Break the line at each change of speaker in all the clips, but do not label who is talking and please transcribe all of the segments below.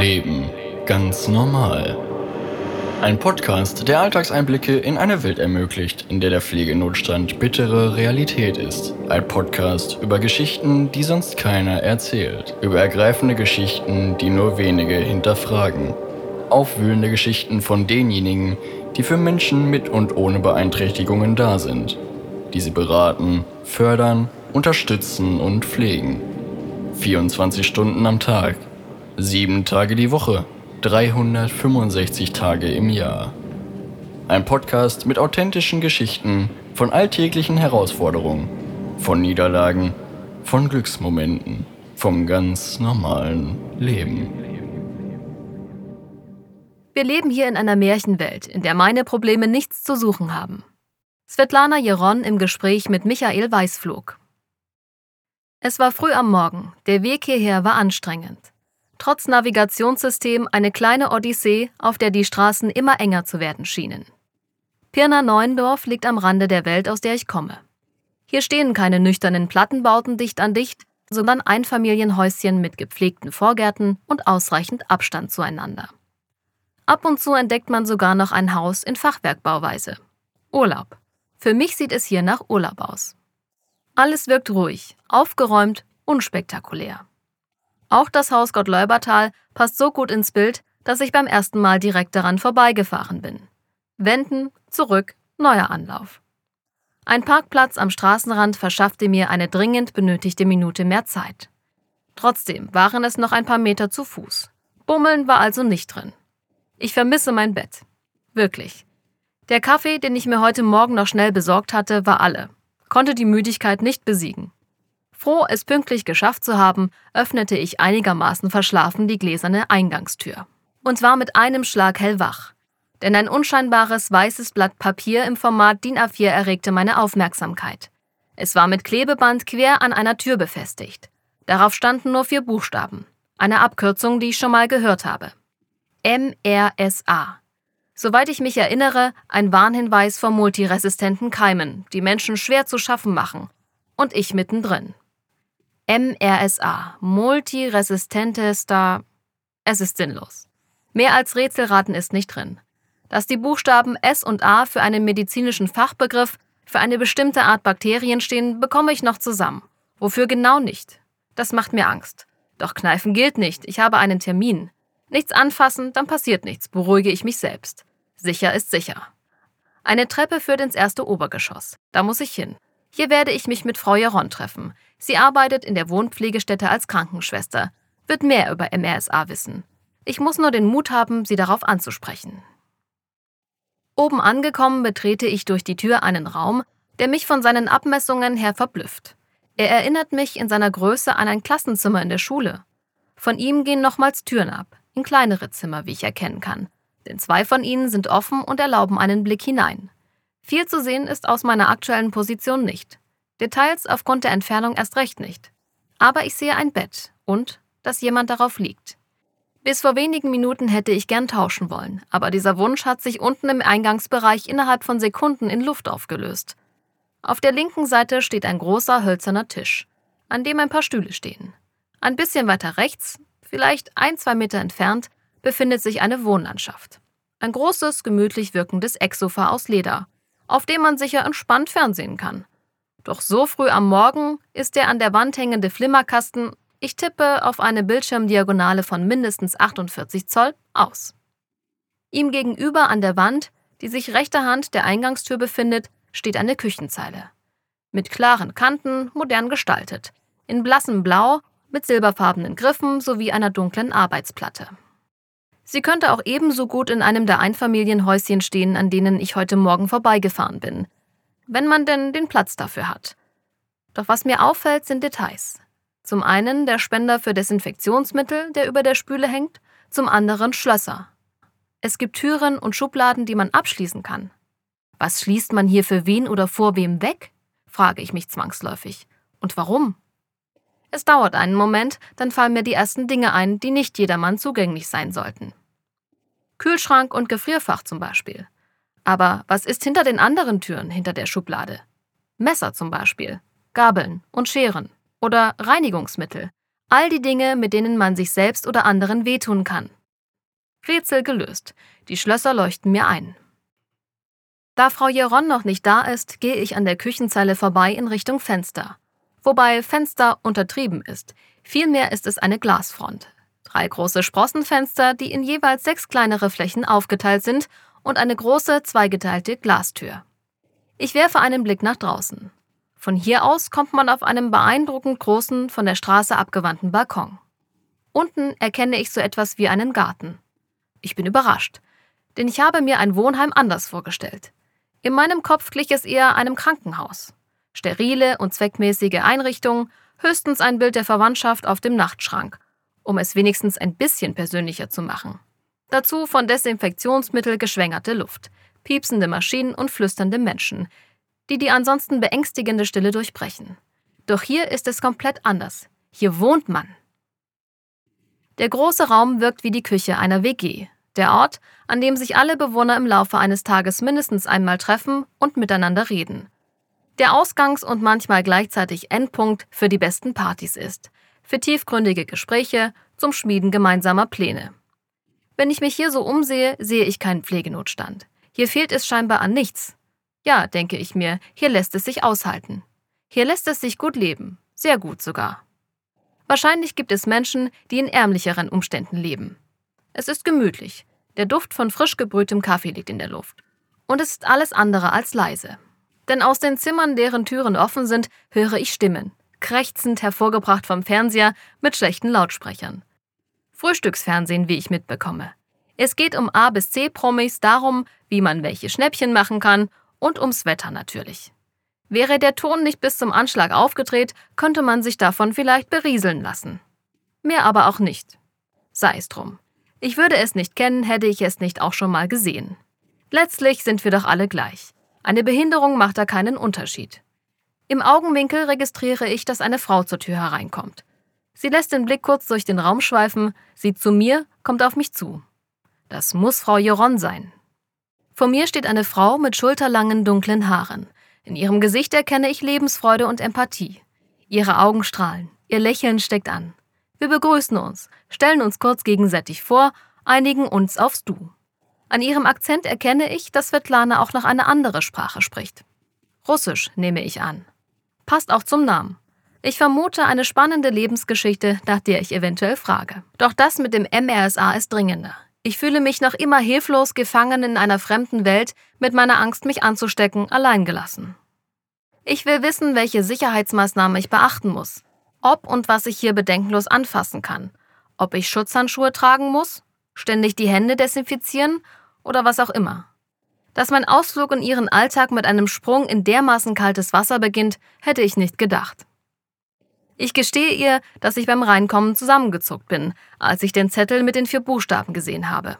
Leben ganz normal. Ein Podcast, der Alltagseinblicke in eine Welt ermöglicht, in der der Pflegenotstand bittere Realität ist. Ein Podcast über Geschichten, die sonst keiner erzählt. Über ergreifende Geschichten, die nur wenige hinterfragen. Aufwühlende Geschichten von denjenigen, die für Menschen mit und ohne Beeinträchtigungen da sind. Die sie beraten, fördern, unterstützen und pflegen. 24 Stunden am Tag, sieben Tage die Woche, 365 Tage im Jahr. Ein Podcast mit authentischen Geschichten von alltäglichen Herausforderungen, von Niederlagen, von Glücksmomenten, vom ganz normalen Leben.
Wir leben hier in einer Märchenwelt, in der meine Probleme nichts zu suchen haben. Svetlana Jeron im Gespräch mit Michael Weißflog. Es war früh am Morgen, der Weg hierher war anstrengend. Trotz Navigationssystem eine kleine Odyssee, auf der die Straßen immer enger zu werden schienen. Pirna Neuendorf liegt am Rande der Welt, aus der ich komme. Hier stehen keine nüchternen Plattenbauten dicht an dicht, sondern Einfamilienhäuschen mit gepflegten Vorgärten und ausreichend Abstand zueinander. Ab und zu entdeckt man sogar noch ein Haus in Fachwerkbauweise. Urlaub. Für mich sieht es hier nach Urlaub aus. Alles wirkt ruhig, aufgeräumt, unspektakulär. Auch das Haus Gottleubertal passt so gut ins Bild, dass ich beim ersten Mal direkt daran vorbeigefahren bin. Wenden, zurück, neuer Anlauf. Ein Parkplatz am Straßenrand verschaffte mir eine dringend benötigte Minute mehr Zeit. Trotzdem waren es noch ein paar Meter zu Fuß. Bummeln war also nicht drin. Ich vermisse mein Bett. Wirklich. Der Kaffee, den ich mir heute Morgen noch schnell besorgt hatte, war alle konnte die Müdigkeit nicht besiegen. Froh, es pünktlich geschafft zu haben, öffnete ich einigermaßen verschlafen die gläserne Eingangstür und war mit einem Schlag hellwach. Denn ein unscheinbares weißes Blatt Papier im Format DIN A4 erregte meine Aufmerksamkeit. Es war mit Klebeband quer an einer Tür befestigt. Darauf standen nur vier Buchstaben, eine Abkürzung, die ich schon mal gehört habe. MRSA. Soweit ich mich erinnere, ein Warnhinweis vor multiresistenten Keimen, die Menschen schwer zu schaffen machen. Und ich mittendrin. MRSA, multiresistentester. Es ist sinnlos. Mehr als Rätselraten ist nicht drin. Dass die Buchstaben S und A für einen medizinischen Fachbegriff für eine bestimmte Art Bakterien stehen, bekomme ich noch zusammen. Wofür genau nicht? Das macht mir Angst. Doch Kneifen gilt nicht, ich habe einen Termin. Nichts anfassen, dann passiert nichts, beruhige ich mich selbst. Sicher ist sicher. Eine Treppe führt ins erste Obergeschoss. Da muss ich hin. Hier werde ich mich mit Frau Jaron treffen. Sie arbeitet in der Wohnpflegestätte als Krankenschwester, wird mehr über MRSA wissen. Ich muss nur den Mut haben, sie darauf anzusprechen. Oben angekommen betrete ich durch die Tür einen Raum, der mich von seinen Abmessungen her verblüfft. Er erinnert mich in seiner Größe an ein Klassenzimmer in der Schule. Von ihm gehen nochmals Türen ab, in kleinere Zimmer, wie ich erkennen kann denn zwei von ihnen sind offen und erlauben einen Blick hinein. Viel zu sehen ist aus meiner aktuellen Position nicht. Details aufgrund der Entfernung erst recht nicht. Aber ich sehe ein Bett und, dass jemand darauf liegt. Bis vor wenigen Minuten hätte ich gern tauschen wollen, aber dieser Wunsch hat sich unten im Eingangsbereich innerhalb von Sekunden in Luft aufgelöst. Auf der linken Seite steht ein großer hölzerner Tisch, an dem ein paar Stühle stehen. Ein bisschen weiter rechts, vielleicht ein, zwei Meter entfernt, befindet sich eine Wohnlandschaft. Ein großes, gemütlich wirkendes Ecksofa aus Leder, auf dem man sicher entspannt fernsehen kann. Doch so früh am Morgen ist der an der Wand hängende Flimmerkasten, ich tippe auf eine Bildschirmdiagonale von mindestens 48 Zoll, aus. Ihm gegenüber an der Wand, die sich rechter Hand der Eingangstür befindet, steht eine Küchenzeile. Mit klaren Kanten, modern gestaltet, in blassem Blau, mit silberfarbenen Griffen sowie einer dunklen Arbeitsplatte. Sie könnte auch ebenso gut in einem der Einfamilienhäuschen stehen, an denen ich heute Morgen vorbeigefahren bin. Wenn man denn den Platz dafür hat. Doch was mir auffällt, sind Details. Zum einen der Spender für Desinfektionsmittel, der über der Spüle hängt, zum anderen Schlösser. Es gibt Türen und Schubladen, die man abschließen kann. Was schließt man hier für wen oder vor wem weg? frage ich mich zwangsläufig. Und warum? Es dauert einen Moment, dann fallen mir die ersten Dinge ein, die nicht jedermann zugänglich sein sollten. Kühlschrank und Gefrierfach zum Beispiel. Aber was ist hinter den anderen Türen hinter der Schublade? Messer zum Beispiel, Gabeln und Scheren oder Reinigungsmittel, All die Dinge, mit denen man sich selbst oder anderen wehtun kann. Rätsel gelöst. Die Schlösser leuchten mir ein. Da Frau Jeron noch nicht da ist, gehe ich an der Küchenzeile vorbei in Richtung Fenster. Wobei Fenster untertrieben ist. Vielmehr ist es eine Glasfront. Drei große Sprossenfenster, die in jeweils sechs kleinere Flächen aufgeteilt sind und eine große zweigeteilte Glastür. Ich werfe einen Blick nach draußen. Von hier aus kommt man auf einem beeindruckend großen, von der Straße abgewandten Balkon. Unten erkenne ich so etwas wie einen Garten. Ich bin überrascht, denn ich habe mir ein Wohnheim anders vorgestellt. In meinem Kopf glich es eher einem Krankenhaus. Sterile und zweckmäßige Einrichtung, höchstens ein Bild der Verwandtschaft auf dem Nachtschrank, um es wenigstens ein bisschen persönlicher zu machen. Dazu von Desinfektionsmittel geschwängerte Luft, piepsende Maschinen und flüsternde Menschen, die die ansonsten beängstigende Stille durchbrechen. Doch hier ist es komplett anders. Hier wohnt man. Der große Raum wirkt wie die Küche einer WG, der Ort, an dem sich alle Bewohner im Laufe eines Tages mindestens einmal treffen und miteinander reden. Der Ausgangs- und manchmal gleichzeitig Endpunkt für die besten Partys ist, für tiefgründige Gespräche, zum Schmieden gemeinsamer Pläne. Wenn ich mich hier so umsehe, sehe ich keinen Pflegenotstand. Hier fehlt es scheinbar an nichts. Ja, denke ich mir, hier lässt es sich aushalten. Hier lässt es sich gut leben, sehr gut sogar. Wahrscheinlich gibt es Menschen, die in ärmlicheren Umständen leben. Es ist gemütlich, der Duft von frisch gebrühtem Kaffee liegt in der Luft. Und es ist alles andere als leise. Denn aus den Zimmern, deren Türen offen sind, höre ich Stimmen, krächzend hervorgebracht vom Fernseher mit schlechten Lautsprechern. Frühstücksfernsehen, wie ich mitbekomme. Es geht um A bis C Promis, darum, wie man welche Schnäppchen machen kann und ums Wetter natürlich. Wäre der Ton nicht bis zum Anschlag aufgedreht, könnte man sich davon vielleicht berieseln lassen. Mehr aber auch nicht. Sei es drum. Ich würde es nicht kennen, hätte ich es nicht auch schon mal gesehen. Letztlich sind wir doch alle gleich. Eine Behinderung macht da keinen Unterschied. Im Augenwinkel registriere ich, dass eine Frau zur Tür hereinkommt. Sie lässt den Blick kurz durch den Raum schweifen, sieht zu mir, kommt auf mich zu. Das muss Frau Joron sein. Vor mir steht eine Frau mit schulterlangen dunklen Haaren. In ihrem Gesicht erkenne ich Lebensfreude und Empathie. Ihre Augen strahlen, ihr Lächeln steckt an. Wir begrüßen uns, stellen uns kurz gegenseitig vor, einigen uns aufs Du. An ihrem Akzent erkenne ich, dass Svetlana auch noch eine andere Sprache spricht. Russisch nehme ich an. Passt auch zum Namen. Ich vermute eine spannende Lebensgeschichte, nach der ich eventuell frage. Doch das mit dem MRSA ist dringender. Ich fühle mich noch immer hilflos gefangen in einer fremden Welt, mit meiner Angst, mich anzustecken, alleingelassen. Ich will wissen, welche Sicherheitsmaßnahmen ich beachten muss, ob und was ich hier bedenkenlos anfassen kann, ob ich Schutzhandschuhe tragen muss, ständig die Hände desinfizieren oder was auch immer. Dass mein Ausflug in ihren Alltag mit einem Sprung in dermaßen kaltes Wasser beginnt, hätte ich nicht gedacht. Ich gestehe ihr, dass ich beim Reinkommen zusammengezuckt bin, als ich den Zettel mit den vier Buchstaben gesehen habe.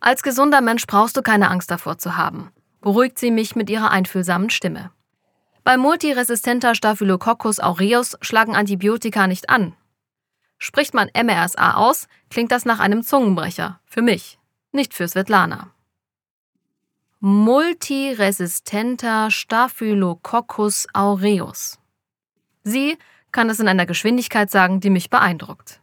Als gesunder Mensch brauchst du keine Angst davor zu haben, beruhigt sie mich mit ihrer einfühlsamen Stimme. Bei multiresistenter Staphylococcus aureus schlagen Antibiotika nicht an. Spricht man MRSA aus, klingt das nach einem Zungenbrecher. Für mich, nicht für Svetlana. Multiresistenter Staphylococcus aureus. Sie kann es in einer Geschwindigkeit sagen, die mich beeindruckt.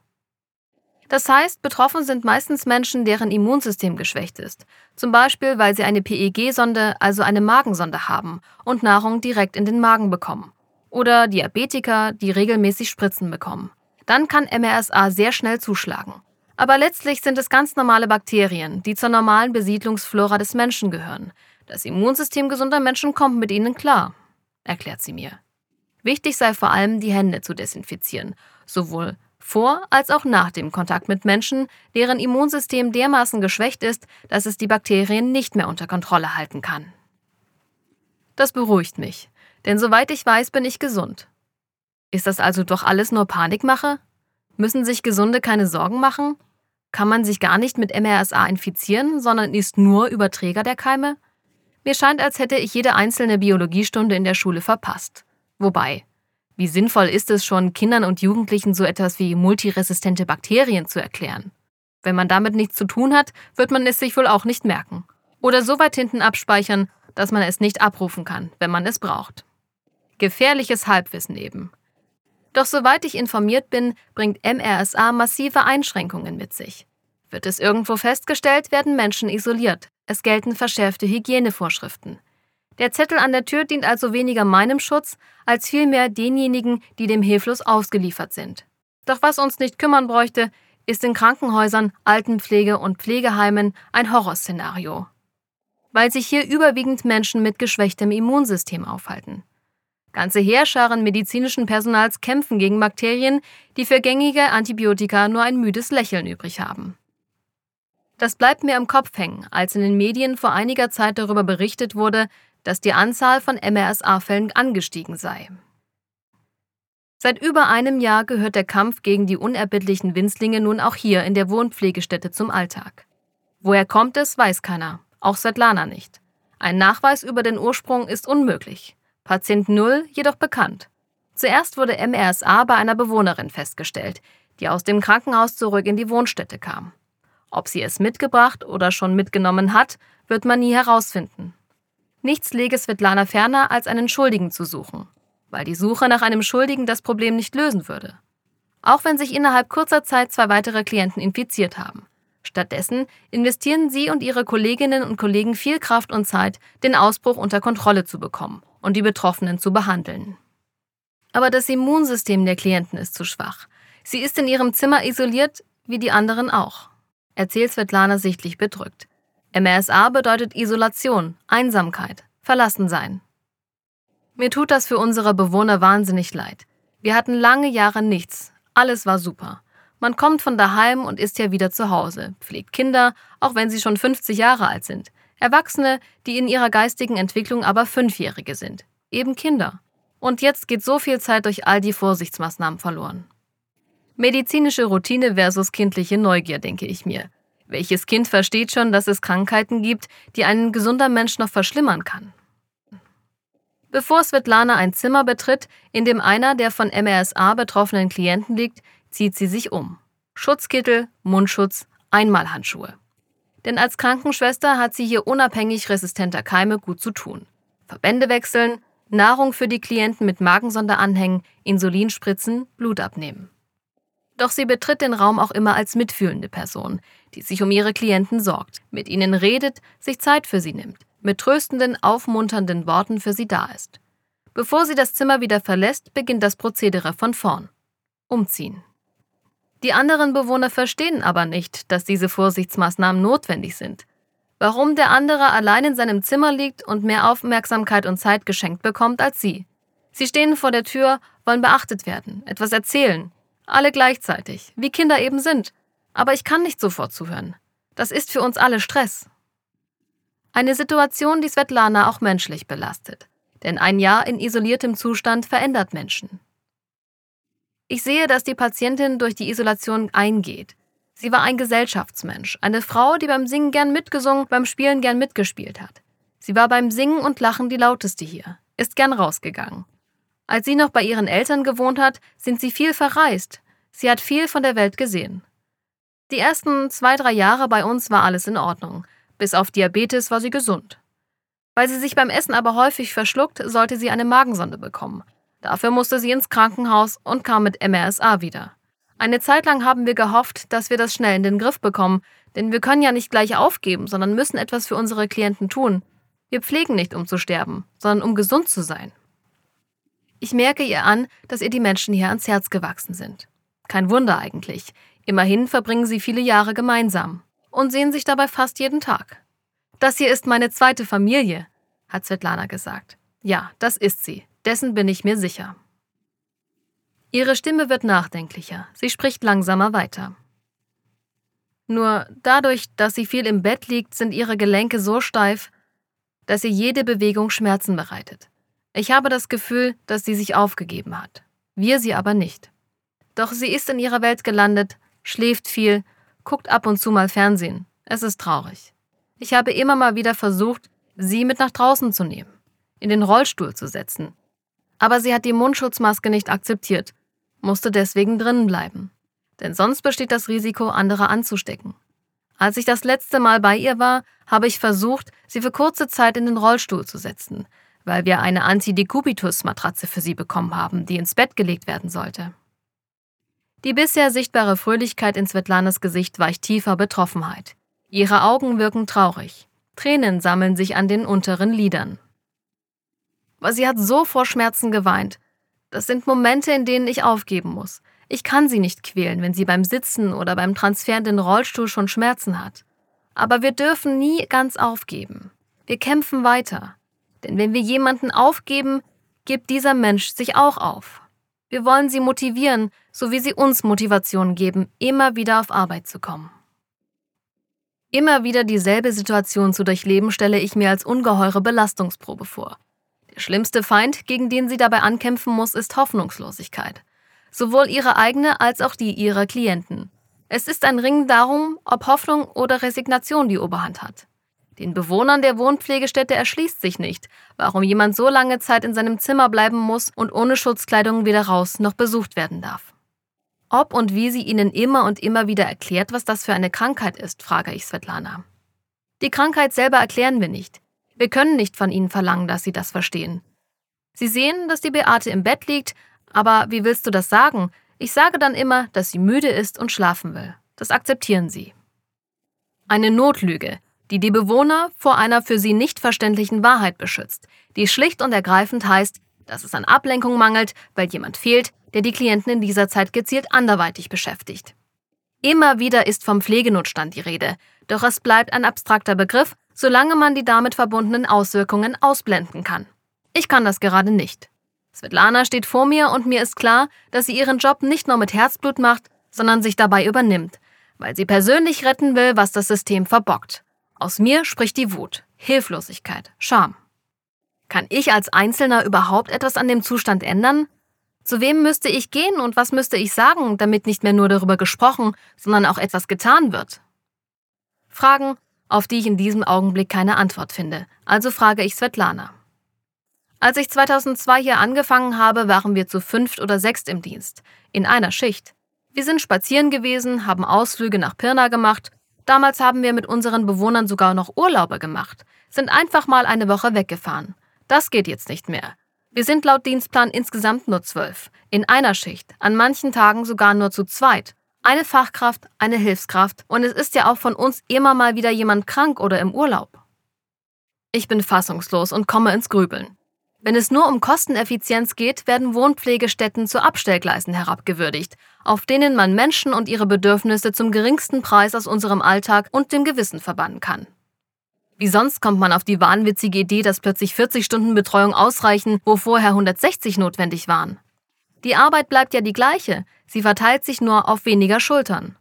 Das heißt, betroffen sind meistens Menschen, deren Immunsystem geschwächt ist, zum Beispiel weil sie eine PEG-Sonde, also eine Magensonde haben und Nahrung direkt in den Magen bekommen. Oder Diabetiker, die regelmäßig Spritzen bekommen. Dann kann MRSA sehr schnell zuschlagen. Aber letztlich sind es ganz normale Bakterien, die zur normalen Besiedlungsflora des Menschen gehören. Das Immunsystem gesunder Menschen kommt mit ihnen klar, erklärt sie mir. Wichtig sei vor allem, die Hände zu desinfizieren, sowohl vor als auch nach dem Kontakt mit Menschen, deren Immunsystem dermaßen geschwächt ist, dass es die Bakterien nicht mehr unter Kontrolle halten kann. Das beruhigt mich, denn soweit ich weiß, bin ich gesund. Ist das also doch alles nur Panikmache? Müssen sich Gesunde keine Sorgen machen? Kann man sich gar nicht mit MRSA infizieren, sondern ist nur Überträger der Keime? Mir scheint, als hätte ich jede einzelne Biologiestunde in der Schule verpasst. Wobei, wie sinnvoll ist es schon, Kindern und Jugendlichen so etwas wie multiresistente Bakterien zu erklären? Wenn man damit nichts zu tun hat, wird man es sich wohl auch nicht merken. Oder so weit hinten abspeichern, dass man es nicht abrufen kann, wenn man es braucht. Gefährliches Halbwissen eben. Doch soweit ich informiert bin, bringt MRSA massive Einschränkungen mit sich. Wird es irgendwo festgestellt, werden Menschen isoliert. Es gelten verschärfte Hygienevorschriften. Der Zettel an der Tür dient also weniger meinem Schutz, als vielmehr denjenigen, die dem hilflos ausgeliefert sind. Doch was uns nicht kümmern bräuchte, ist in Krankenhäusern, Altenpflege und Pflegeheimen ein Horrorszenario. Weil sich hier überwiegend Menschen mit geschwächtem Immunsystem aufhalten. Ganze Heerscharen medizinischen Personals kämpfen gegen Bakterien, die für gängige Antibiotika nur ein müdes Lächeln übrig haben. Das bleibt mir im Kopf hängen, als in den Medien vor einiger Zeit darüber berichtet wurde, dass die Anzahl von MRSA-Fällen angestiegen sei. Seit über einem Jahr gehört der Kampf gegen die unerbittlichen Winzlinge nun auch hier in der Wohnpflegestätte zum Alltag. Woher kommt es, weiß keiner, auch Svetlana nicht. Ein Nachweis über den Ursprung ist unmöglich. Patient 0 jedoch bekannt. Zuerst wurde MRSA bei einer Bewohnerin festgestellt, die aus dem Krankenhaus zurück in die Wohnstätte kam. Ob sie es mitgebracht oder schon mitgenommen hat, wird man nie herausfinden. Nichts lege Svetlana ferner, als einen Schuldigen zu suchen weil die Suche nach einem Schuldigen das Problem nicht lösen würde. Auch wenn sich innerhalb kurzer Zeit zwei weitere Klienten infiziert haben. Stattdessen investieren sie und ihre Kolleginnen und Kollegen viel Kraft und Zeit, den Ausbruch unter Kontrolle zu bekommen und die Betroffenen zu behandeln. Aber das Immunsystem der Klienten ist zu schwach. Sie ist in ihrem Zimmer isoliert, wie die anderen auch. Erzählt Svetlana sichtlich bedrückt. MRSA bedeutet Isolation, Einsamkeit, Verlassensein. Mir tut das für unsere Bewohner wahnsinnig leid. Wir hatten lange Jahre nichts. Alles war super. Man kommt von daheim und ist ja wieder zu Hause, pflegt Kinder, auch wenn sie schon 50 Jahre alt sind. Erwachsene, die in ihrer geistigen Entwicklung aber Fünfjährige sind. Eben Kinder. Und jetzt geht so viel Zeit durch all die Vorsichtsmaßnahmen verloren. Medizinische Routine versus kindliche Neugier, denke ich mir. Welches Kind versteht schon, dass es Krankheiten gibt, die ein gesunder Mensch noch verschlimmern kann? Bevor Svetlana ein Zimmer betritt, in dem einer der von MRSA betroffenen Klienten liegt, zieht sie sich um. Schutzkittel, Mundschutz, Einmalhandschuhe. Denn als Krankenschwester hat sie hier unabhängig resistenter Keime gut zu tun. Verbände wechseln, Nahrung für die Klienten mit Magensonde anhängen, Insulin spritzen, Blut abnehmen. Doch sie betritt den Raum auch immer als mitfühlende Person, die sich um ihre Klienten sorgt, mit ihnen redet, sich Zeit für sie nimmt mit tröstenden, aufmunternden Worten für sie da ist. Bevor sie das Zimmer wieder verlässt, beginnt das Prozedere von vorn. Umziehen. Die anderen Bewohner verstehen aber nicht, dass diese Vorsichtsmaßnahmen notwendig sind. Warum der andere allein in seinem Zimmer liegt und mehr Aufmerksamkeit und Zeit geschenkt bekommt als sie. Sie stehen vor der Tür, wollen beachtet werden, etwas erzählen. Alle gleichzeitig, wie Kinder eben sind. Aber ich kann nicht sofort zuhören. Das ist für uns alle Stress. Eine Situation, die Svetlana auch menschlich belastet. Denn ein Jahr in isoliertem Zustand verändert Menschen. Ich sehe, dass die Patientin durch die Isolation eingeht. Sie war ein Gesellschaftsmensch, eine Frau, die beim Singen gern mitgesungen, beim Spielen gern mitgespielt hat. Sie war beim Singen und Lachen die lauteste hier, ist gern rausgegangen. Als sie noch bei ihren Eltern gewohnt hat, sind sie viel verreist. Sie hat viel von der Welt gesehen. Die ersten zwei, drei Jahre bei uns war alles in Ordnung. Bis auf Diabetes war sie gesund. Weil sie sich beim Essen aber häufig verschluckt, sollte sie eine Magensonde bekommen. Dafür musste sie ins Krankenhaus und kam mit MRSA wieder. Eine Zeit lang haben wir gehofft, dass wir das schnell in den Griff bekommen, denn wir können ja nicht gleich aufgeben, sondern müssen etwas für unsere Klienten tun. Wir pflegen nicht, um zu sterben, sondern um gesund zu sein. Ich merke ihr an, dass ihr die Menschen hier ans Herz gewachsen sind. Kein Wunder eigentlich. Immerhin verbringen sie viele Jahre gemeinsam und sehen sich dabei fast jeden Tag. Das hier ist meine zweite Familie, hat Svetlana gesagt. Ja, das ist sie. Dessen bin ich mir sicher. Ihre Stimme wird nachdenklicher. Sie spricht langsamer weiter. Nur dadurch, dass sie viel im Bett liegt, sind ihre Gelenke so steif, dass ihr jede Bewegung Schmerzen bereitet. Ich habe das Gefühl, dass sie sich aufgegeben hat. Wir sie aber nicht. Doch sie ist in ihrer Welt gelandet, schläft viel guckt ab und zu mal Fernsehen. Es ist traurig. Ich habe immer mal wieder versucht, sie mit nach draußen zu nehmen, in den Rollstuhl zu setzen. Aber sie hat die Mundschutzmaske nicht akzeptiert, musste deswegen drinnen bleiben. Denn sonst besteht das Risiko, andere anzustecken. Als ich das letzte Mal bei ihr war, habe ich versucht, sie für kurze Zeit in den Rollstuhl zu setzen, weil wir eine Antidekubitus-Matratze für sie bekommen haben, die ins Bett gelegt werden sollte. Die bisher sichtbare Fröhlichkeit in Svetlanas Gesicht weicht tiefer Betroffenheit. Ihre Augen wirken traurig. Tränen sammeln sich an den unteren Lidern. Aber sie hat so vor Schmerzen geweint. Das sind Momente, in denen ich aufgeben muss. Ich kann sie nicht quälen, wenn sie beim Sitzen oder beim Transfer in den Rollstuhl schon Schmerzen hat. Aber wir dürfen nie ganz aufgeben. Wir kämpfen weiter. Denn wenn wir jemanden aufgeben, gibt dieser Mensch sich auch auf. Wir wollen sie motivieren, so wie sie uns Motivation geben, immer wieder auf Arbeit zu kommen. Immer wieder dieselbe Situation zu durchleben, stelle ich mir als ungeheure Belastungsprobe vor. Der schlimmste Feind, gegen den sie dabei ankämpfen muss, ist Hoffnungslosigkeit. Sowohl ihre eigene als auch die ihrer Klienten. Es ist ein Ringen darum, ob Hoffnung oder Resignation die Oberhand hat. Den Bewohnern der Wohnpflegestätte erschließt sich nicht, warum jemand so lange Zeit in seinem Zimmer bleiben muss und ohne Schutzkleidung weder raus noch besucht werden darf. Ob und wie sie ihnen immer und immer wieder erklärt, was das für eine Krankheit ist, frage ich Svetlana. Die Krankheit selber erklären wir nicht. Wir können nicht von ihnen verlangen, dass sie das verstehen. Sie sehen, dass die Beate im Bett liegt, aber wie willst du das sagen? Ich sage dann immer, dass sie müde ist und schlafen will. Das akzeptieren sie. Eine Notlüge, die die Bewohner vor einer für sie nicht verständlichen Wahrheit beschützt, die schlicht und ergreifend heißt, dass es an Ablenkung mangelt, weil jemand fehlt, der die Klienten in dieser Zeit gezielt anderweitig beschäftigt. Immer wieder ist vom Pflegenotstand die Rede, doch es bleibt ein abstrakter Begriff, solange man die damit verbundenen Auswirkungen ausblenden kann. Ich kann das gerade nicht. Svetlana steht vor mir und mir ist klar, dass sie ihren Job nicht nur mit Herzblut macht, sondern sich dabei übernimmt, weil sie persönlich retten will, was das System verbockt. Aus mir spricht die Wut, Hilflosigkeit, Scham. Kann ich als Einzelner überhaupt etwas an dem Zustand ändern? Zu wem müsste ich gehen und was müsste ich sagen, damit nicht mehr nur darüber gesprochen, sondern auch etwas getan wird? Fragen, auf die ich in diesem Augenblick keine Antwort finde, also frage ich Svetlana. Als ich 2002 hier angefangen habe, waren wir zu fünft oder sechst im Dienst, in einer Schicht. Wir sind spazieren gewesen, haben Ausflüge nach Pirna gemacht. Damals haben wir mit unseren Bewohnern sogar noch Urlaube gemacht, sind einfach mal eine Woche weggefahren. Das geht jetzt nicht mehr. Wir sind laut Dienstplan insgesamt nur zwölf, in einer Schicht, an manchen Tagen sogar nur zu zweit. Eine Fachkraft, eine Hilfskraft und es ist ja auch von uns immer mal wieder jemand krank oder im Urlaub. Ich bin fassungslos und komme ins Grübeln. Wenn es nur um Kosteneffizienz geht, werden Wohnpflegestätten zu Abstellgleisen herabgewürdigt, auf denen man Menschen und ihre Bedürfnisse zum geringsten Preis aus unserem Alltag und dem Gewissen verbannen kann. Wie sonst kommt man auf die wahnwitzige Idee, dass plötzlich 40 Stunden Betreuung ausreichen, wo vorher 160 notwendig waren? Die Arbeit bleibt ja die gleiche, sie verteilt sich nur auf weniger Schultern.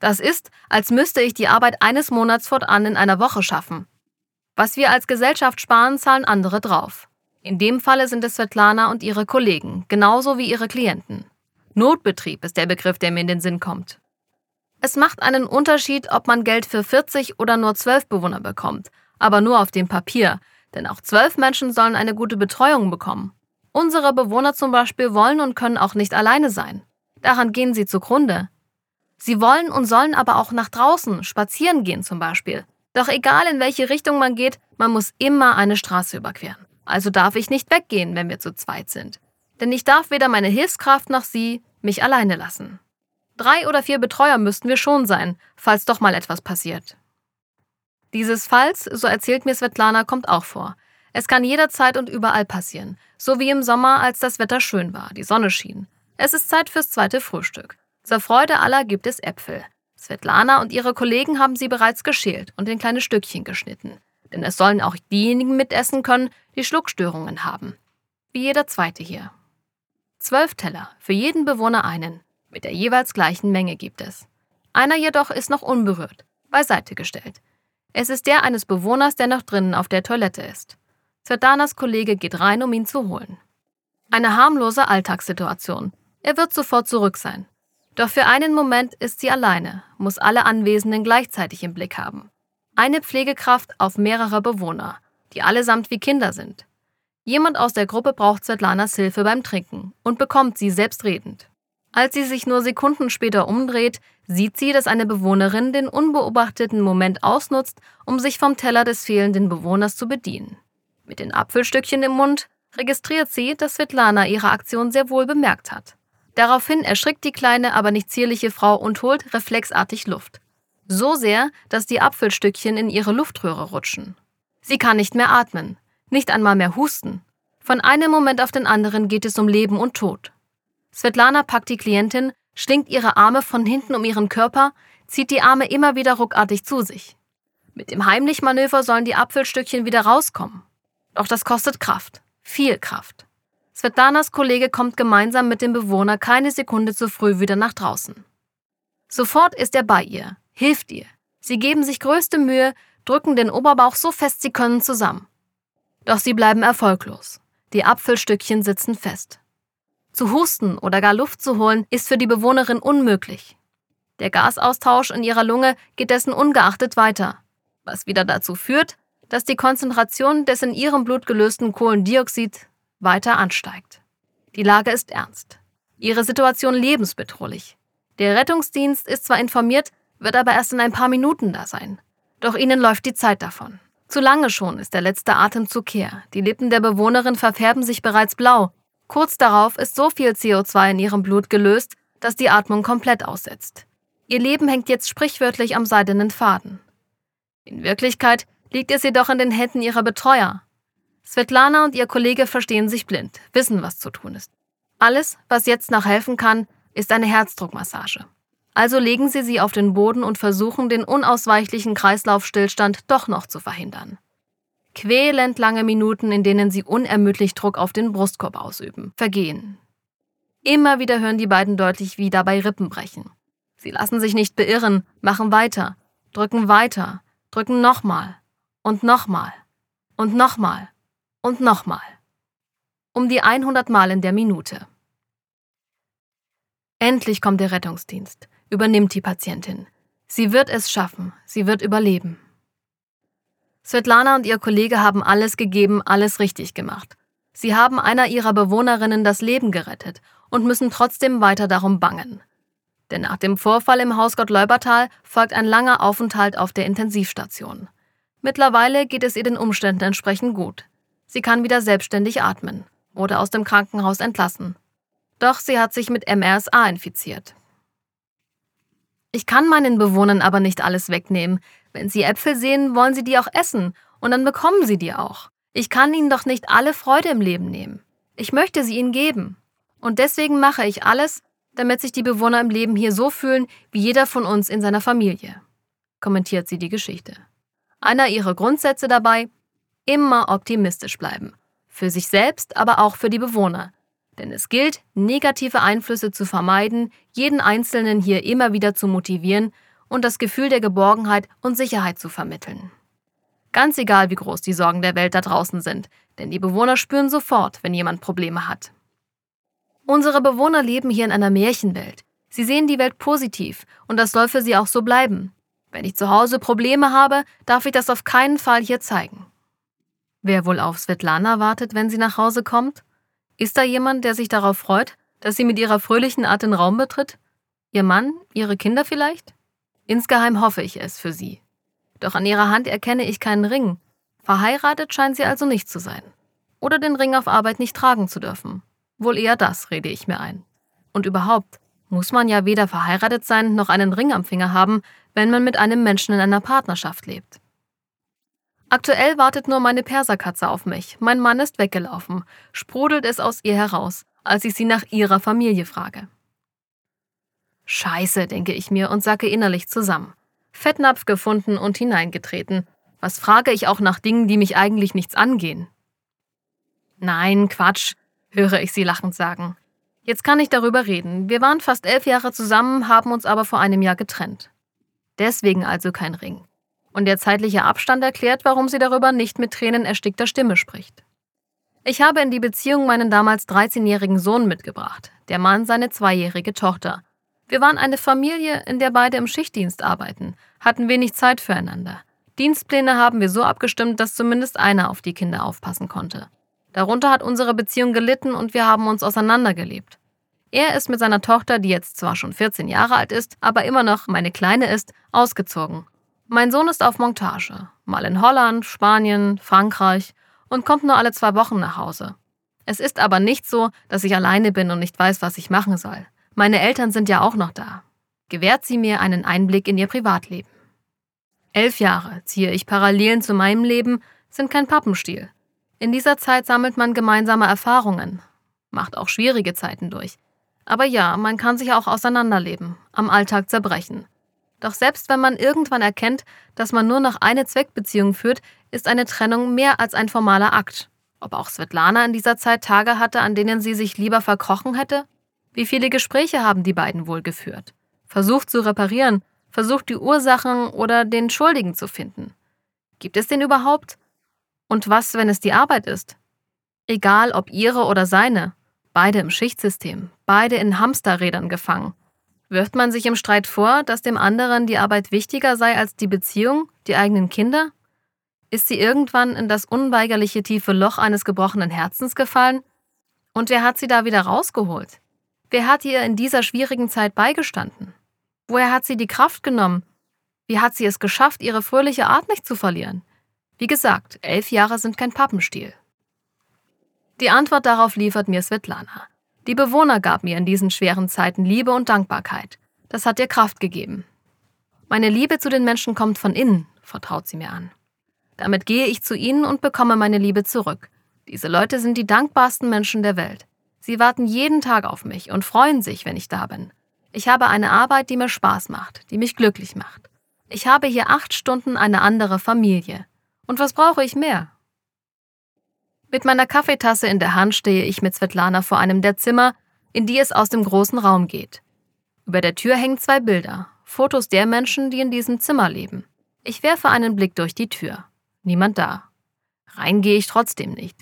Das ist, als müsste ich die Arbeit eines Monats fortan in einer Woche schaffen. Was wir als Gesellschaft sparen, zahlen andere drauf. In dem Falle sind es Svetlana und ihre Kollegen, genauso wie ihre Klienten. Notbetrieb ist der Begriff, der mir in den Sinn kommt. Es macht einen Unterschied, ob man Geld für 40 oder nur 12 Bewohner bekommt, aber nur auf dem Papier, denn auch 12 Menschen sollen eine gute Betreuung bekommen. Unsere Bewohner zum Beispiel wollen und können auch nicht alleine sein. Daran gehen sie zugrunde. Sie wollen und sollen aber auch nach draußen, spazieren gehen zum Beispiel. Doch egal in welche Richtung man geht, man muss immer eine Straße überqueren. Also darf ich nicht weggehen, wenn wir zu zweit sind. Denn ich darf weder meine Hilfskraft noch sie mich alleine lassen. Drei oder vier Betreuer müssten wir schon sein, falls doch mal etwas passiert. Dieses Falls, so erzählt mir Svetlana, kommt auch vor. Es kann jederzeit und überall passieren, so wie im Sommer, als das Wetter schön war, die Sonne schien. Es ist Zeit fürs zweite Frühstück. Zur Freude aller gibt es Äpfel. Svetlana und ihre Kollegen haben sie bereits geschält und in kleine Stückchen geschnitten denn es sollen auch diejenigen mitessen können, die Schluckstörungen haben. Wie jeder zweite hier. Zwölf Teller, für jeden Bewohner einen, mit der jeweils gleichen Menge gibt es. Einer jedoch ist noch unberührt, beiseite gestellt. Es ist der eines Bewohners, der noch drinnen auf der Toilette ist. Zerdanas Kollege geht rein, um ihn zu holen. Eine harmlose Alltagssituation. Er wird sofort zurück sein. Doch für einen Moment ist sie alleine, muss alle Anwesenden gleichzeitig im Blick haben. Eine Pflegekraft auf mehrere Bewohner, die allesamt wie Kinder sind. Jemand aus der Gruppe braucht Svetlanas Hilfe beim Trinken und bekommt sie selbstredend. Als sie sich nur Sekunden später umdreht, sieht sie, dass eine Bewohnerin den unbeobachteten Moment ausnutzt, um sich vom Teller des fehlenden Bewohners zu bedienen. Mit den Apfelstückchen im Mund registriert sie, dass Svetlana ihre Aktion sehr wohl bemerkt hat. Daraufhin erschrickt die kleine, aber nicht zierliche Frau und holt reflexartig Luft. So sehr, dass die Apfelstückchen in ihre Luftröhre rutschen. Sie kann nicht mehr atmen, nicht einmal mehr husten. Von einem Moment auf den anderen geht es um Leben und Tod. Svetlana packt die Klientin, schlingt ihre Arme von hinten um ihren Körper, zieht die Arme immer wieder ruckartig zu sich. Mit dem Heimlichmanöver sollen die Apfelstückchen wieder rauskommen. Doch das kostet Kraft, viel Kraft. Svetlanas Kollege kommt gemeinsam mit dem Bewohner keine Sekunde zu früh wieder nach draußen. Sofort ist er bei ihr, hilft ihr. Sie geben sich größte Mühe, drücken den Oberbauch so fest sie können zusammen. Doch sie bleiben erfolglos. Die Apfelstückchen sitzen fest. Zu husten oder gar Luft zu holen, ist für die Bewohnerin unmöglich. Der Gasaustausch in ihrer Lunge geht dessen ungeachtet weiter, was wieder dazu führt, dass die Konzentration des in ihrem Blut gelösten Kohlendioxid weiter ansteigt. Die Lage ist ernst. Ihre Situation lebensbedrohlich. Der Rettungsdienst ist zwar informiert, wird aber erst in ein paar Minuten da sein. Doch ihnen läuft die Zeit davon. Zu lange schon ist der letzte Atemzug her. Die Lippen der Bewohnerin verfärben sich bereits blau. Kurz darauf ist so viel CO2 in ihrem Blut gelöst, dass die Atmung komplett aussetzt. Ihr Leben hängt jetzt sprichwörtlich am seidenen Faden. In Wirklichkeit liegt es jedoch in den Händen ihrer Betreuer. Svetlana und ihr Kollege verstehen sich blind, wissen, was zu tun ist. Alles, was jetzt noch helfen kann, ist eine Herzdruckmassage. Also legen sie sie auf den Boden und versuchen, den unausweichlichen Kreislaufstillstand doch noch zu verhindern. Quälend lange Minuten, in denen sie unermüdlich Druck auf den Brustkorb ausüben, vergehen. Immer wieder hören die beiden deutlich, wie dabei Rippen brechen. Sie lassen sich nicht beirren, machen weiter, drücken weiter, drücken nochmal und nochmal und nochmal und nochmal. Um die 100 Mal in der Minute. Endlich kommt der Rettungsdienst, übernimmt die Patientin. Sie wird es schaffen, sie wird überleben. Svetlana und ihr Kollege haben alles gegeben, alles richtig gemacht. Sie haben einer ihrer Bewohnerinnen das Leben gerettet und müssen trotzdem weiter darum bangen. Denn nach dem Vorfall im Haus Gottleubertal folgt ein langer Aufenthalt auf der Intensivstation. Mittlerweile geht es ihr den Umständen entsprechend gut. Sie kann wieder selbstständig atmen oder aus dem Krankenhaus entlassen. Doch sie hat sich mit MRSA infiziert. Ich kann meinen Bewohnern aber nicht alles wegnehmen. Wenn sie Äpfel sehen, wollen sie die auch essen und dann bekommen sie die auch. Ich kann ihnen doch nicht alle Freude im Leben nehmen. Ich möchte sie ihnen geben. Und deswegen mache ich alles, damit sich die Bewohner im Leben hier so fühlen wie jeder von uns in seiner Familie, kommentiert sie die Geschichte. Einer ihrer Grundsätze dabei, immer optimistisch bleiben. Für sich selbst, aber auch für die Bewohner. Denn es gilt, negative Einflüsse zu vermeiden, jeden Einzelnen hier immer wieder zu motivieren und das Gefühl der Geborgenheit und Sicherheit zu vermitteln. Ganz egal, wie groß die Sorgen der Welt da draußen sind, denn die Bewohner spüren sofort, wenn jemand Probleme hat. Unsere Bewohner leben hier in einer Märchenwelt. Sie sehen die Welt positiv und das soll für sie auch so bleiben. Wenn ich zu Hause Probleme habe, darf ich das auf keinen Fall hier zeigen. Wer wohl auf Svetlana wartet, wenn sie nach Hause kommt? Ist da jemand, der sich darauf freut, dass sie mit ihrer fröhlichen Art den Raum betritt? Ihr Mann? Ihre Kinder vielleicht? Insgeheim hoffe ich es für sie. Doch an ihrer Hand erkenne ich keinen Ring. Verheiratet scheint sie also nicht zu sein. Oder den Ring auf Arbeit nicht tragen zu dürfen. Wohl eher das, rede ich mir ein. Und überhaupt muss man ja weder verheiratet sein noch einen Ring am Finger haben, wenn man mit einem Menschen in einer Partnerschaft lebt. Aktuell wartet nur meine Perserkatze auf mich. Mein Mann ist weggelaufen. Sprudelt es aus ihr heraus, als ich sie nach ihrer Familie frage. Scheiße, denke ich mir und sacke innerlich zusammen. Fettnapf gefunden und hineingetreten. Was frage ich auch nach Dingen, die mich eigentlich nichts angehen? Nein, Quatsch höre ich sie lachend sagen. Jetzt kann ich darüber reden. Wir waren fast elf Jahre zusammen, haben uns aber vor einem Jahr getrennt. Deswegen also kein Ring. Und der zeitliche Abstand erklärt, warum sie darüber nicht mit Tränen erstickter Stimme spricht. Ich habe in die Beziehung meinen damals 13-jährigen Sohn mitgebracht, der Mann seine zweijährige Tochter. Wir waren eine Familie, in der beide im Schichtdienst arbeiten, hatten wenig Zeit füreinander. Dienstpläne haben wir so abgestimmt, dass zumindest einer auf die Kinder aufpassen konnte. Darunter hat unsere Beziehung gelitten und wir haben uns auseinandergelebt. Er ist mit seiner Tochter, die jetzt zwar schon 14 Jahre alt ist, aber immer noch meine Kleine ist, ausgezogen. Mein Sohn ist auf Montage, mal in Holland, Spanien, Frankreich und kommt nur alle zwei Wochen nach Hause. Es ist aber nicht so, dass ich alleine bin und nicht weiß, was ich machen soll. Meine Eltern sind ja auch noch da. Gewährt sie mir einen Einblick in ihr Privatleben. Elf Jahre ziehe ich Parallelen zu meinem Leben, sind kein Pappenstiel. In dieser Zeit sammelt man gemeinsame Erfahrungen, macht auch schwierige Zeiten durch. Aber ja, man kann sich auch auseinanderleben, am Alltag zerbrechen. Doch selbst wenn man irgendwann erkennt, dass man nur noch eine Zweckbeziehung führt, ist eine Trennung mehr als ein formaler Akt. Ob auch Svetlana in dieser Zeit Tage hatte, an denen sie sich lieber verkrochen hätte? Wie viele Gespräche haben die beiden wohl geführt? Versucht zu reparieren, versucht die Ursachen oder den Schuldigen zu finden. Gibt es den überhaupt? Und was, wenn es die Arbeit ist? Egal ob ihre oder seine, beide im Schichtsystem, beide in Hamsterrädern gefangen. Wirft man sich im Streit vor, dass dem anderen die Arbeit wichtiger sei als die Beziehung, die eigenen Kinder? Ist sie irgendwann in das unweigerliche tiefe Loch eines gebrochenen Herzens gefallen? Und wer hat sie da wieder rausgeholt? Wer hat ihr in dieser schwierigen Zeit beigestanden? Woher hat sie die Kraft genommen? Wie hat sie es geschafft, ihre fröhliche Art nicht zu verlieren? Wie gesagt, elf Jahre sind kein Pappenstiel. Die Antwort darauf liefert mir Svetlana. Die Bewohner gab mir in diesen schweren Zeiten Liebe und Dankbarkeit. Das hat ihr Kraft gegeben. Meine Liebe zu den Menschen kommt von innen, vertraut sie mir an. Damit gehe ich zu ihnen und bekomme meine Liebe zurück. Diese Leute sind die dankbarsten Menschen der Welt. Sie warten jeden Tag auf mich und freuen sich, wenn ich da bin. Ich habe eine Arbeit, die mir Spaß macht, die mich glücklich macht. Ich habe hier acht Stunden eine andere Familie. Und was brauche ich mehr? Mit meiner Kaffeetasse in der Hand stehe ich mit Svetlana vor einem der Zimmer, in die es aus dem großen Raum geht. Über der Tür hängen zwei Bilder, Fotos der Menschen, die in diesem Zimmer leben. Ich werfe einen Blick durch die Tür. Niemand da. Rein gehe ich trotzdem nicht.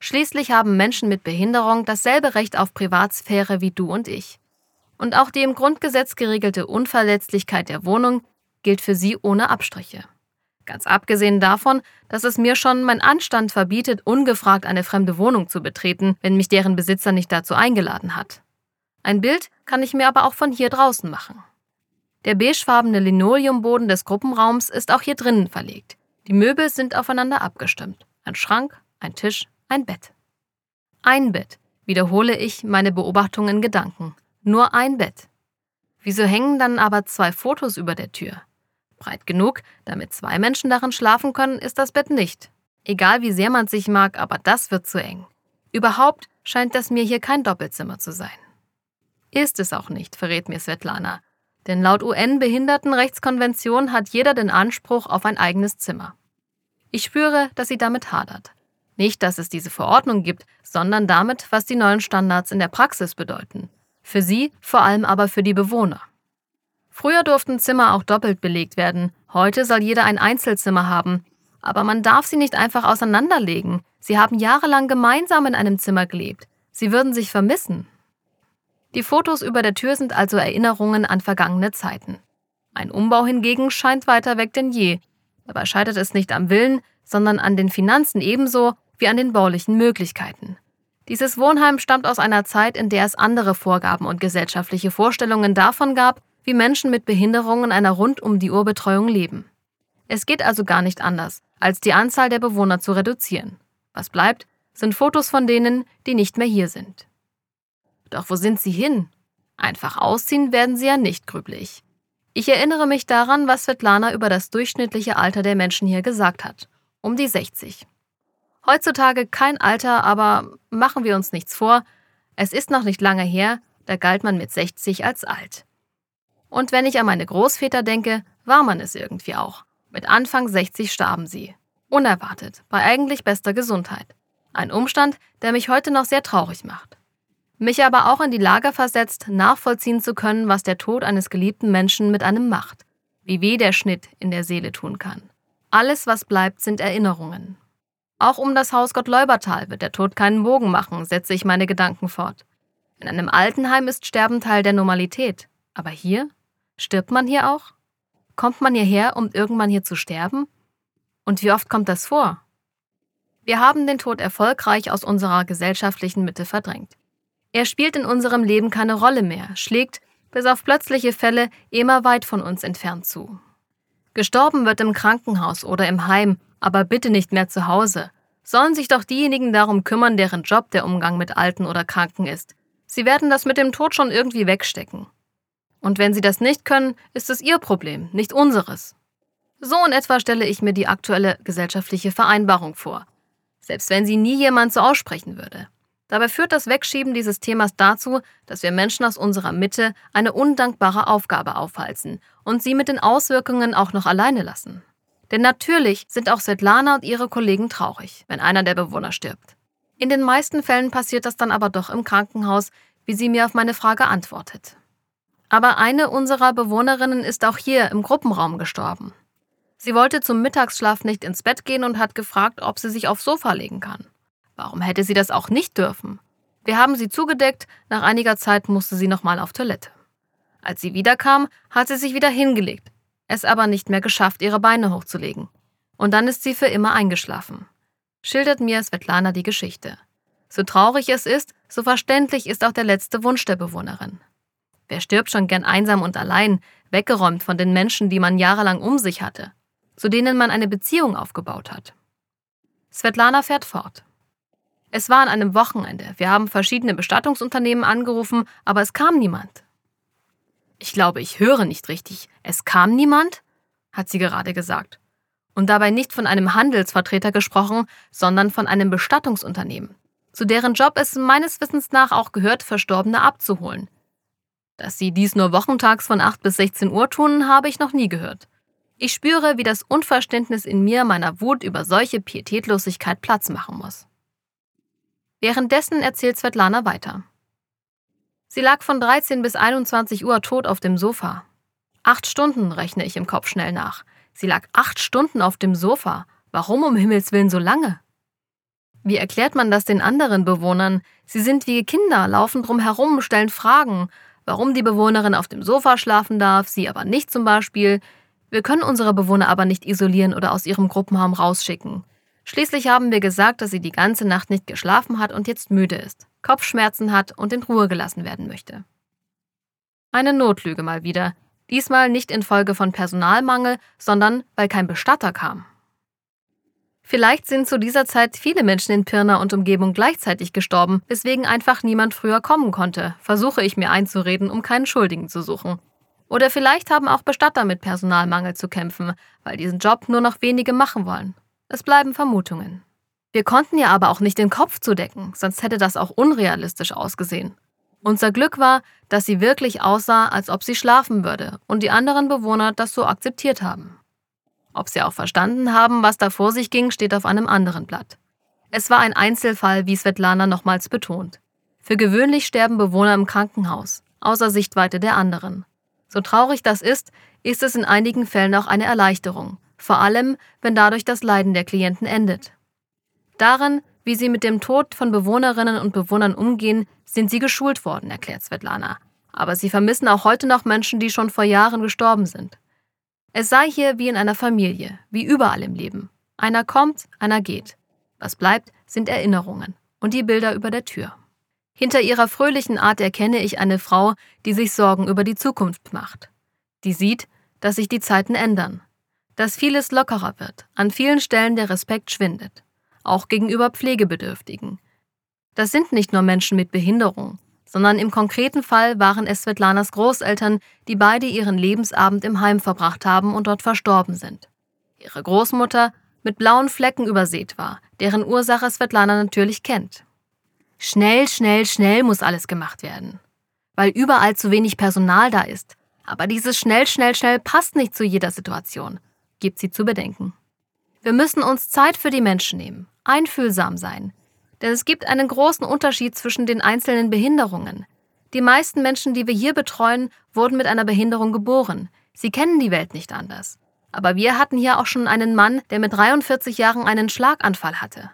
Schließlich haben Menschen mit Behinderung dasselbe Recht auf Privatsphäre wie du und ich. Und auch die im Grundgesetz geregelte Unverletzlichkeit der Wohnung gilt für sie ohne Abstriche. Ganz abgesehen davon, dass es mir schon mein Anstand verbietet, ungefragt eine fremde Wohnung zu betreten, wenn mich deren Besitzer nicht dazu eingeladen hat. Ein Bild kann ich mir aber auch von hier draußen machen. Der beigefarbene Linoleumboden des Gruppenraums ist auch hier drinnen verlegt. Die Möbel sind aufeinander abgestimmt. Ein Schrank, ein Tisch, ein Bett. Ein Bett, wiederhole ich meine Beobachtungen in Gedanken. Nur ein Bett. Wieso hängen dann aber zwei Fotos über der Tür? Breit genug, damit zwei Menschen darin schlafen können, ist das Bett nicht. Egal wie sehr man sich mag, aber das wird zu eng. Überhaupt scheint das mir hier kein Doppelzimmer zu sein. Ist es auch nicht, verrät mir Svetlana. Denn laut UN-Behindertenrechtskonvention hat jeder den Anspruch auf ein eigenes Zimmer. Ich spüre, dass sie damit hadert. Nicht, dass es diese Verordnung gibt, sondern damit, was die neuen Standards in der Praxis bedeuten. Für sie, vor allem aber für die Bewohner. Früher durften Zimmer auch doppelt belegt werden, heute soll jeder ein Einzelzimmer haben. Aber man darf sie nicht einfach auseinanderlegen. Sie haben jahrelang gemeinsam in einem Zimmer gelebt. Sie würden sich vermissen. Die Fotos über der Tür sind also Erinnerungen an vergangene Zeiten. Ein Umbau hingegen scheint weiter weg denn je. Dabei scheitert es nicht am Willen, sondern an den Finanzen ebenso wie an den baulichen Möglichkeiten. Dieses Wohnheim stammt aus einer Zeit, in der es andere Vorgaben und gesellschaftliche Vorstellungen davon gab, wie Menschen mit Behinderungen einer Rund-um-die-Uhr-Betreuung leben. Es geht also gar nicht anders, als die Anzahl der Bewohner zu reduzieren. Was bleibt, sind Fotos von denen, die nicht mehr hier sind. Doch wo sind sie hin? Einfach ausziehen werden sie ja nicht grüblich. Ich erinnere mich daran, was Svetlana über das durchschnittliche Alter der Menschen hier gesagt hat. Um die 60. Heutzutage kein Alter, aber machen wir uns nichts vor, es ist noch nicht lange her, da galt man mit 60 als alt. Und wenn ich an meine Großväter denke, war man es irgendwie auch. Mit Anfang 60 starben sie. Unerwartet, bei eigentlich bester Gesundheit. Ein Umstand, der mich heute noch sehr traurig macht. Mich aber auch in die Lage versetzt, nachvollziehen zu können, was der Tod eines geliebten Menschen mit einem macht. Wie weh der Schnitt in der Seele tun kann. Alles, was bleibt, sind Erinnerungen. Auch um das Haus Gottleubertal wird der Tod keinen Bogen machen, setze ich meine Gedanken fort. In einem Altenheim ist Sterben Teil der Normalität. Aber hier? Stirbt man hier auch? Kommt man hierher, um irgendwann hier zu sterben? Und wie oft kommt das vor? Wir haben den Tod erfolgreich aus unserer gesellschaftlichen Mitte verdrängt. Er spielt in unserem Leben keine Rolle mehr, schlägt, bis auf plötzliche Fälle, immer weit von uns entfernt zu. Gestorben wird im Krankenhaus oder im Heim, aber bitte nicht mehr zu Hause. sollen sich doch diejenigen darum kümmern, deren Job der Umgang mit Alten oder Kranken ist. Sie werden das mit dem Tod schon irgendwie wegstecken. Und wenn sie das nicht können, ist es ihr Problem, nicht unseres. So in etwa stelle ich mir die aktuelle gesellschaftliche Vereinbarung vor, selbst wenn sie nie jemand so aussprechen würde. Dabei führt das Wegschieben dieses Themas dazu, dass wir Menschen aus unserer Mitte eine undankbare Aufgabe aufhalsen und sie mit den Auswirkungen auch noch alleine lassen. Denn natürlich sind auch Svetlana und ihre Kollegen traurig, wenn einer der Bewohner stirbt. In den meisten Fällen passiert das dann aber doch im Krankenhaus, wie sie mir auf meine Frage antwortet. Aber eine unserer Bewohnerinnen ist auch hier im Gruppenraum gestorben. Sie wollte zum Mittagsschlaf nicht ins Bett gehen und hat gefragt, ob sie sich aufs Sofa legen kann. Warum hätte sie das auch nicht dürfen? Wir haben sie zugedeckt, nach einiger Zeit musste sie nochmal auf Toilette. Als sie wiederkam, hat sie sich wieder hingelegt, es aber nicht mehr geschafft, ihre Beine hochzulegen. Und dann ist sie für immer eingeschlafen. Schildert mir Svetlana die Geschichte. So traurig es ist, so verständlich ist auch der letzte Wunsch der Bewohnerin. Wer stirbt schon gern einsam und allein, weggeräumt von den Menschen, die man jahrelang um sich hatte, zu denen man eine Beziehung aufgebaut hat? Svetlana fährt fort. Es war an einem Wochenende. Wir haben verschiedene Bestattungsunternehmen angerufen, aber es kam niemand. Ich glaube, ich höre nicht richtig. Es kam niemand? hat sie gerade gesagt. Und dabei nicht von einem Handelsvertreter gesprochen, sondern von einem Bestattungsunternehmen, zu deren Job es meines Wissens nach auch gehört, Verstorbene abzuholen. Dass sie dies nur wochentags von 8 bis 16 Uhr tun, habe ich noch nie gehört. Ich spüre, wie das Unverständnis in mir meiner Wut über solche Pietätlosigkeit Platz machen muss. Währenddessen erzählt Svetlana weiter. Sie lag von 13 bis 21 Uhr tot auf dem Sofa. Acht Stunden rechne ich im Kopf schnell nach. Sie lag acht Stunden auf dem Sofa. Warum um Himmels willen so lange? Wie erklärt man das den anderen Bewohnern? Sie sind wie Kinder, laufen drum herum, stellen Fragen. Warum die Bewohnerin auf dem Sofa schlafen darf, sie aber nicht zum Beispiel. Wir können unsere Bewohner aber nicht isolieren oder aus ihrem Gruppenraum rausschicken. Schließlich haben wir gesagt, dass sie die ganze Nacht nicht geschlafen hat und jetzt müde ist, Kopfschmerzen hat und in Ruhe gelassen werden möchte. Eine Notlüge mal wieder, diesmal nicht infolge von Personalmangel, sondern weil kein Bestatter kam. Vielleicht sind zu dieser Zeit viele Menschen in Pirna und Umgebung gleichzeitig gestorben, weswegen einfach niemand früher kommen konnte, versuche ich mir einzureden, um keinen Schuldigen zu suchen. Oder vielleicht haben auch Bestatter mit Personalmangel zu kämpfen, weil diesen Job nur noch wenige machen wollen. Es bleiben Vermutungen. Wir konnten ihr aber auch nicht den Kopf zudecken, sonst hätte das auch unrealistisch ausgesehen. Unser Glück war, dass sie wirklich aussah, als ob sie schlafen würde und die anderen Bewohner das so akzeptiert haben. Ob sie auch verstanden haben, was da vor sich ging, steht auf einem anderen Blatt. Es war ein Einzelfall, wie Svetlana nochmals betont. Für gewöhnlich sterben Bewohner im Krankenhaus, außer Sichtweite der anderen. So traurig das ist, ist es in einigen Fällen auch eine Erleichterung, vor allem wenn dadurch das Leiden der Klienten endet. Darin, wie sie mit dem Tod von Bewohnerinnen und Bewohnern umgehen, sind sie geschult worden, erklärt Svetlana. Aber sie vermissen auch heute noch Menschen, die schon vor Jahren gestorben sind. Es sei hier wie in einer Familie, wie überall im Leben. Einer kommt, einer geht. Was bleibt, sind Erinnerungen und die Bilder über der Tür. Hinter ihrer fröhlichen Art erkenne ich eine Frau, die sich Sorgen über die Zukunft macht. Die sieht, dass sich die Zeiten ändern, dass vieles lockerer wird, an vielen Stellen der Respekt schwindet, auch gegenüber Pflegebedürftigen. Das sind nicht nur Menschen mit Behinderung, sondern im konkreten Fall waren es Svetlanas Großeltern, die beide ihren Lebensabend im Heim verbracht haben und dort verstorben sind. Ihre Großmutter mit blauen Flecken übersät war, deren Ursache Svetlana natürlich kennt. Schnell, schnell, schnell muss alles gemacht werden. Weil überall zu wenig Personal da ist. Aber dieses schnell, schnell, schnell passt nicht zu jeder Situation gibt sie zu bedenken. Wir müssen uns Zeit für die Menschen nehmen, einfühlsam sein. Denn es gibt einen großen Unterschied zwischen den einzelnen Behinderungen. Die meisten Menschen, die wir hier betreuen, wurden mit einer Behinderung geboren. Sie kennen die Welt nicht anders. Aber wir hatten hier auch schon einen Mann, der mit 43 Jahren einen Schlaganfall hatte.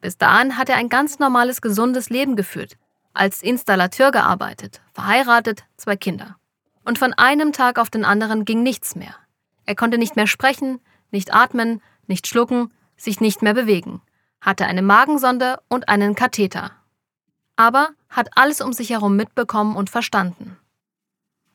Bis dahin hat er ein ganz normales, gesundes Leben geführt, als Installateur gearbeitet, verheiratet, zwei Kinder. Und von einem Tag auf den anderen ging nichts mehr. Er konnte nicht mehr sprechen, nicht atmen, nicht schlucken, sich nicht mehr bewegen, hatte eine Magensonde und einen Katheter. Aber hat alles um sich herum mitbekommen und verstanden.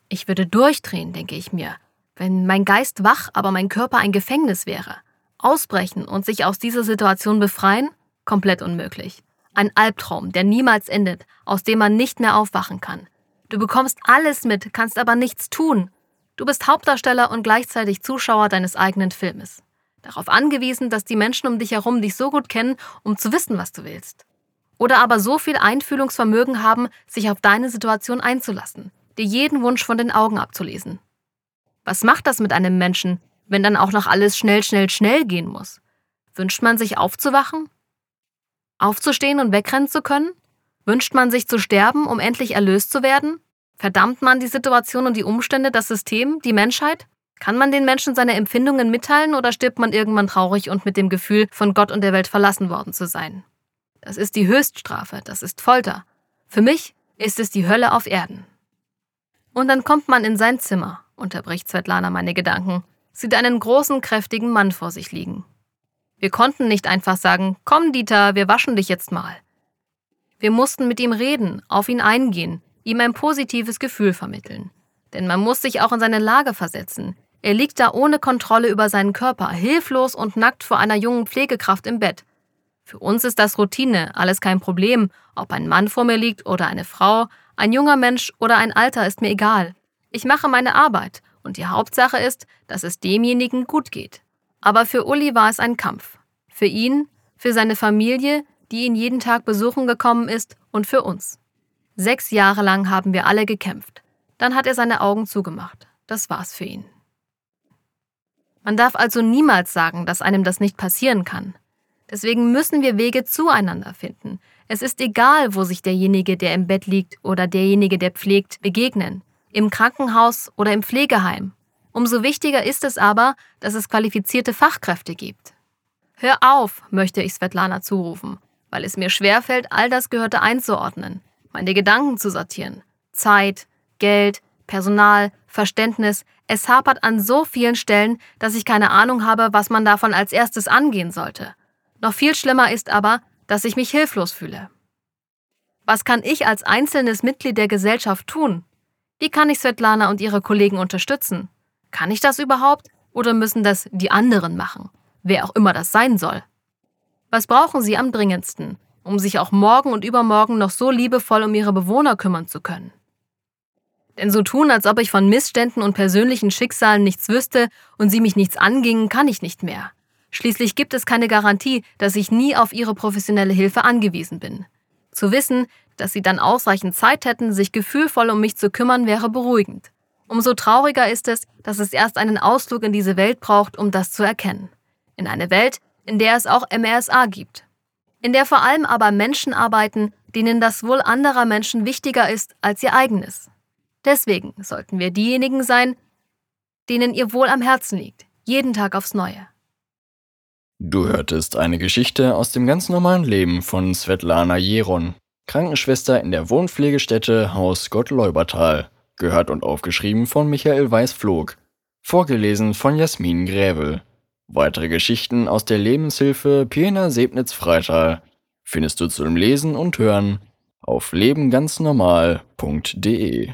Ich würde durchdrehen, denke ich mir, wenn mein Geist wach, aber mein Körper ein Gefängnis wäre. Ausbrechen und sich aus dieser Situation befreien? Komplett unmöglich. Ein Albtraum, der niemals endet, aus dem man nicht mehr aufwachen kann. Du bekommst alles mit, kannst aber nichts tun. Du bist Hauptdarsteller und gleichzeitig Zuschauer deines eigenen Filmes. Darauf angewiesen, dass die Menschen um dich herum dich so gut kennen, um zu wissen, was du willst. Oder aber so viel Einfühlungsvermögen haben, sich auf deine Situation einzulassen, dir jeden Wunsch von den Augen abzulesen. Was macht das mit einem Menschen, wenn dann auch noch alles schnell, schnell, schnell gehen muss? Wünscht man sich aufzuwachen? Aufzustehen und wegrennen zu können? Wünscht man sich zu sterben, um endlich erlöst zu werden? Verdammt man die Situation und die Umstände, das System, die Menschheit? Kann man den Menschen seine Empfindungen mitteilen oder stirbt man irgendwann traurig und mit dem Gefühl, von Gott und der Welt verlassen worden zu sein? Das ist die Höchststrafe, das ist Folter. Für mich ist es die Hölle auf Erden. Und dann kommt man in sein Zimmer, unterbricht Svetlana meine Gedanken, sieht einen großen, kräftigen Mann vor sich liegen. Wir konnten nicht einfach sagen, komm Dieter, wir waschen dich jetzt mal. Wir mussten mit ihm reden, auf ihn eingehen, ihm ein positives Gefühl vermitteln. Denn man muss sich auch in seine Lage versetzen. Er liegt da ohne Kontrolle über seinen Körper, hilflos und nackt vor einer jungen Pflegekraft im Bett. Für uns ist das Routine, alles kein Problem, ob ein Mann vor mir liegt oder eine Frau, ein junger Mensch oder ein Alter ist mir egal. Ich mache meine Arbeit und die Hauptsache ist, dass es demjenigen gut geht. Aber für Uli war es ein Kampf. Für ihn, für seine Familie, die ihn jeden Tag besuchen gekommen ist und für uns. Sechs Jahre lang haben wir alle gekämpft. Dann hat er seine Augen zugemacht. Das war's für ihn. Man darf also niemals sagen, dass einem das nicht passieren kann. Deswegen müssen wir Wege zueinander finden. Es ist egal, wo sich derjenige, der im Bett liegt oder derjenige, der pflegt, begegnen. Im Krankenhaus oder im Pflegeheim. Umso wichtiger ist es aber, dass es qualifizierte Fachkräfte gibt. Hör auf, möchte ich Svetlana zurufen, weil es mir schwerfällt, all das Gehörte einzuordnen, meine Gedanken zu sortieren. Zeit, Geld, Personal, Verständnis, es hapert an so vielen Stellen, dass ich keine Ahnung habe, was man davon als erstes angehen sollte. Noch viel schlimmer ist aber, dass ich mich hilflos fühle. Was kann ich als einzelnes Mitglied der Gesellschaft tun? Wie kann ich Svetlana und ihre Kollegen unterstützen? Kann ich das überhaupt? Oder müssen das die anderen machen? Wer auch immer das sein soll. Was brauchen sie am dringendsten, um sich auch morgen und übermorgen noch so liebevoll um ihre Bewohner kümmern zu können? Denn so tun, als ob ich von Missständen und persönlichen Schicksalen nichts wüsste und sie mich nichts angingen, kann ich nicht mehr. Schließlich gibt es keine Garantie, dass ich nie auf ihre professionelle Hilfe angewiesen bin. Zu wissen, dass sie dann ausreichend Zeit hätten, sich gefühlvoll um mich zu kümmern, wäre beruhigend. Umso trauriger ist es, dass es erst einen Ausflug in diese Welt braucht, um das zu erkennen. In eine Welt, in der es auch MRSA gibt. In der vor allem aber Menschen arbeiten, denen das Wohl anderer Menschen wichtiger ist als ihr eigenes. Deswegen sollten wir diejenigen sein, denen ihr Wohl am Herzen liegt, jeden Tag aufs Neue.
Du hörtest eine Geschichte aus dem ganz normalen Leben von Svetlana Jeron, Krankenschwester in der Wohnpflegestätte Haus Gottleubertal, gehört und aufgeschrieben von Michael Weiß-Flog, vorgelesen von Jasmin Grävel. Weitere Geschichten aus der Lebenshilfe Pena Sebnitz-Freital findest du zum Lesen und Hören auf lebenganznormal.de.